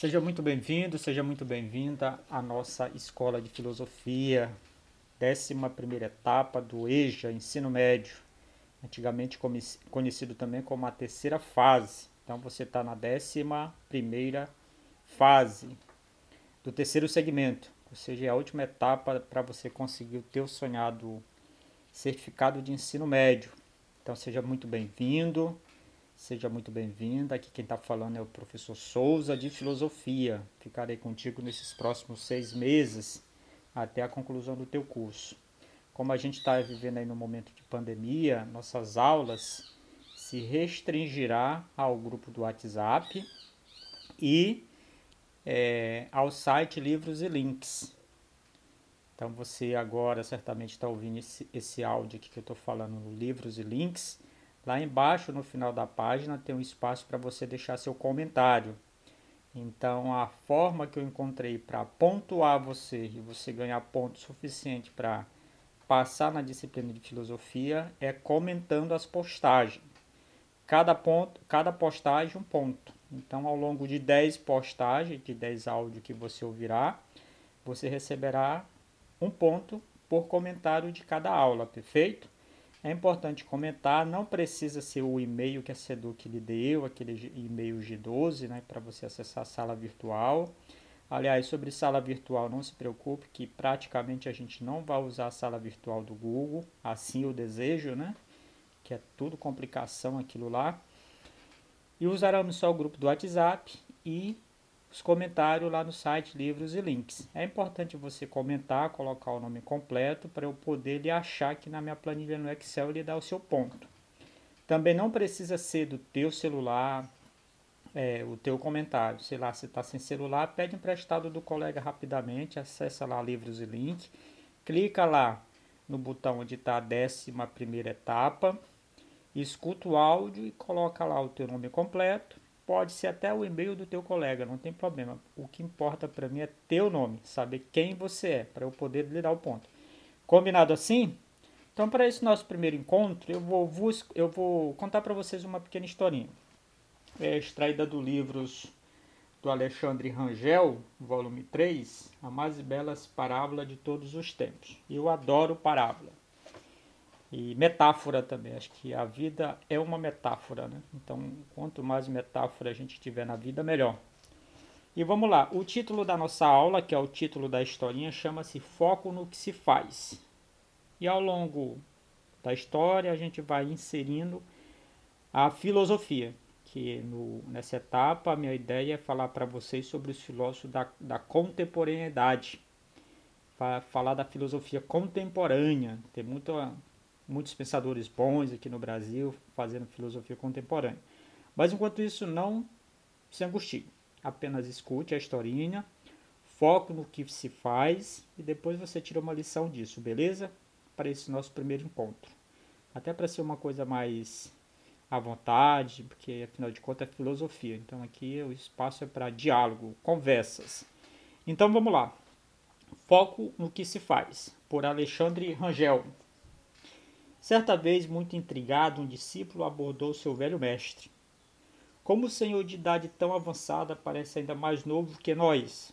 Seja muito bem-vindo, seja muito bem-vinda à nossa Escola de Filosofia, 11 etapa do EJA, Ensino Médio, antigamente conhecido também como a terceira fase. Então você está na 11 fase do terceiro segmento, ou seja, é a última etapa para você conseguir o teu sonhado certificado de ensino médio. Então seja muito bem-vindo. Seja muito bem-vinda. Aqui quem está falando é o professor Souza de Filosofia. Ficarei contigo nesses próximos seis meses até a conclusão do teu curso. Como a gente está vivendo aí no momento de pandemia, nossas aulas se restringirá ao grupo do WhatsApp e é, ao site Livros e Links. Então você agora certamente está ouvindo esse, esse áudio aqui que eu estou falando no Livros e Links Lá embaixo, no final da página, tem um espaço para você deixar seu comentário. Então, a forma que eu encontrei para pontuar você e você ganhar ponto suficiente para passar na disciplina de filosofia é comentando as postagens. Cada, ponto, cada postagem um ponto. Então, ao longo de 10 postagens, de 10 áudios que você ouvirá, você receberá um ponto por comentário de cada aula, perfeito? É importante comentar, não precisa ser o e-mail que a Seduc lhe deu, aquele e-mail G12, né, para você acessar a sala virtual. Aliás, sobre sala virtual, não se preocupe que praticamente a gente não vai usar a sala virtual do Google, assim eu desejo, né? Que é tudo complicação aquilo lá. E usaremos só o grupo do WhatsApp e os comentários lá no site Livros e Links. É importante você comentar, colocar o nome completo para eu poder lhe achar aqui na minha planilha no Excel e lhe dar o seu ponto. Também não precisa ser do teu celular, é, o teu comentário. Sei lá, se está sem celular, pede emprestado do colega rapidamente, acessa lá Livros e Links, clica lá no botão onde está a décima primeira etapa, escuta o áudio e coloca lá o teu nome completo pode ser até o e-mail do teu colega, não tem problema. O que importa para mim é teu nome, saber quem você é, para eu poder lhe dar o ponto. Combinado assim? Então, para esse nosso primeiro encontro, eu vou, eu vou contar para vocês uma pequena historinha. É extraída do livros do Alexandre Rangel, volume 3, A Mais Belas Parábola de Todos os Tempos. Eu adoro parábola. E metáfora também, acho que a vida é uma metáfora, né? Então, quanto mais metáfora a gente tiver na vida, melhor. E vamos lá, o título da nossa aula, que é o título da historinha, chama-se Foco no que se faz. E ao longo da história a gente vai inserindo a filosofia, que no, nessa etapa a minha ideia é falar para vocês sobre os filósofos da, da contemporaneidade, falar da filosofia contemporânea, tem muita muitos pensadores bons aqui no Brasil fazendo filosofia contemporânea. Mas enquanto isso, não se angustie. Apenas escute a historinha, foco no que se faz e depois você tira uma lição disso, beleza? Para esse nosso primeiro encontro. Até para ser uma coisa mais à vontade, porque afinal de contas é filosofia. Então aqui o espaço é para diálogo, conversas. Então vamos lá. Foco no que se faz, por Alexandre Rangel. Certa vez, muito intrigado, um discípulo abordou seu velho mestre. Como o senhor de idade tão avançada parece ainda mais novo que nós?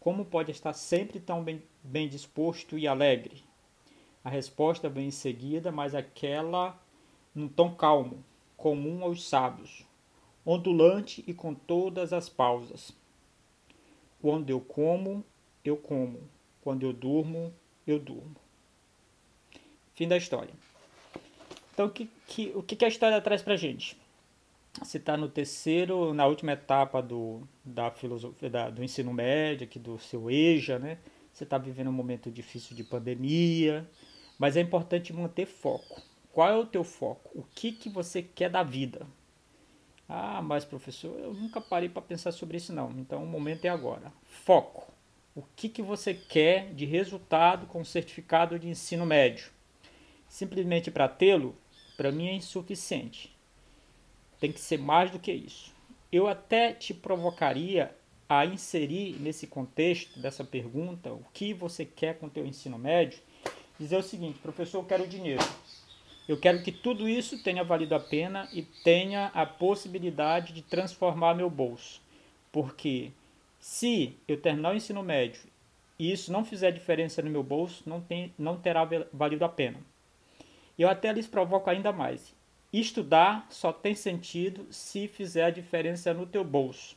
Como pode estar sempre tão bem, bem disposto e alegre? A resposta vem em seguida, mas aquela num tom calmo, comum aos sábios, ondulante e com todas as pausas. Quando eu como, eu como. Quando eu durmo, eu durmo. Fim da história. Então, o que, que, o que a história traz pra gente? Você está no terceiro, na última etapa do, da filosofia, da, do ensino médio, aqui do seu EJA, né? Você está vivendo um momento difícil de pandemia, mas é importante manter foco. Qual é o teu foco? O que, que você quer da vida? Ah, mas professor, eu nunca parei para pensar sobre isso não. Então o momento é agora. Foco. O que, que você quer de resultado com o certificado de ensino médio? Simplesmente para tê-lo, para mim é insuficiente. Tem que ser mais do que isso. Eu até te provocaria a inserir nesse contexto dessa pergunta o que você quer com o teu ensino médio, dizer o seguinte, professor, eu quero dinheiro. Eu quero que tudo isso tenha valido a pena e tenha a possibilidade de transformar meu bolso. Porque Se eu terminar o ensino médio e isso não fizer diferença no meu bolso, não, tem, não terá valido a pena. Eu até lhes provoco ainda mais. Estudar só tem sentido se fizer a diferença no teu bolso.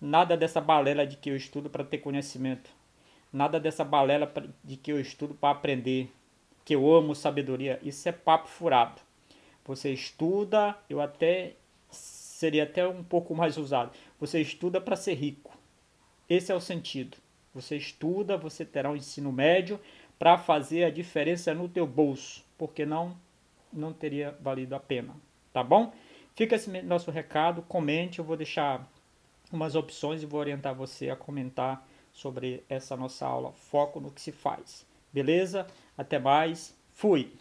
Nada dessa balela de que eu estudo para ter conhecimento. Nada dessa balela de que eu estudo para aprender. Que eu amo sabedoria. Isso é papo furado. Você estuda, eu até seria até um pouco mais usado. Você estuda para ser rico. Esse é o sentido. Você estuda, você terá um ensino médio para fazer a diferença no teu bolso, porque não não teria valido a pena, tá bom? Fica esse nosso recado, comente, eu vou deixar umas opções e vou orientar você a comentar sobre essa nossa aula Foco no que se faz. Beleza? Até mais. Fui.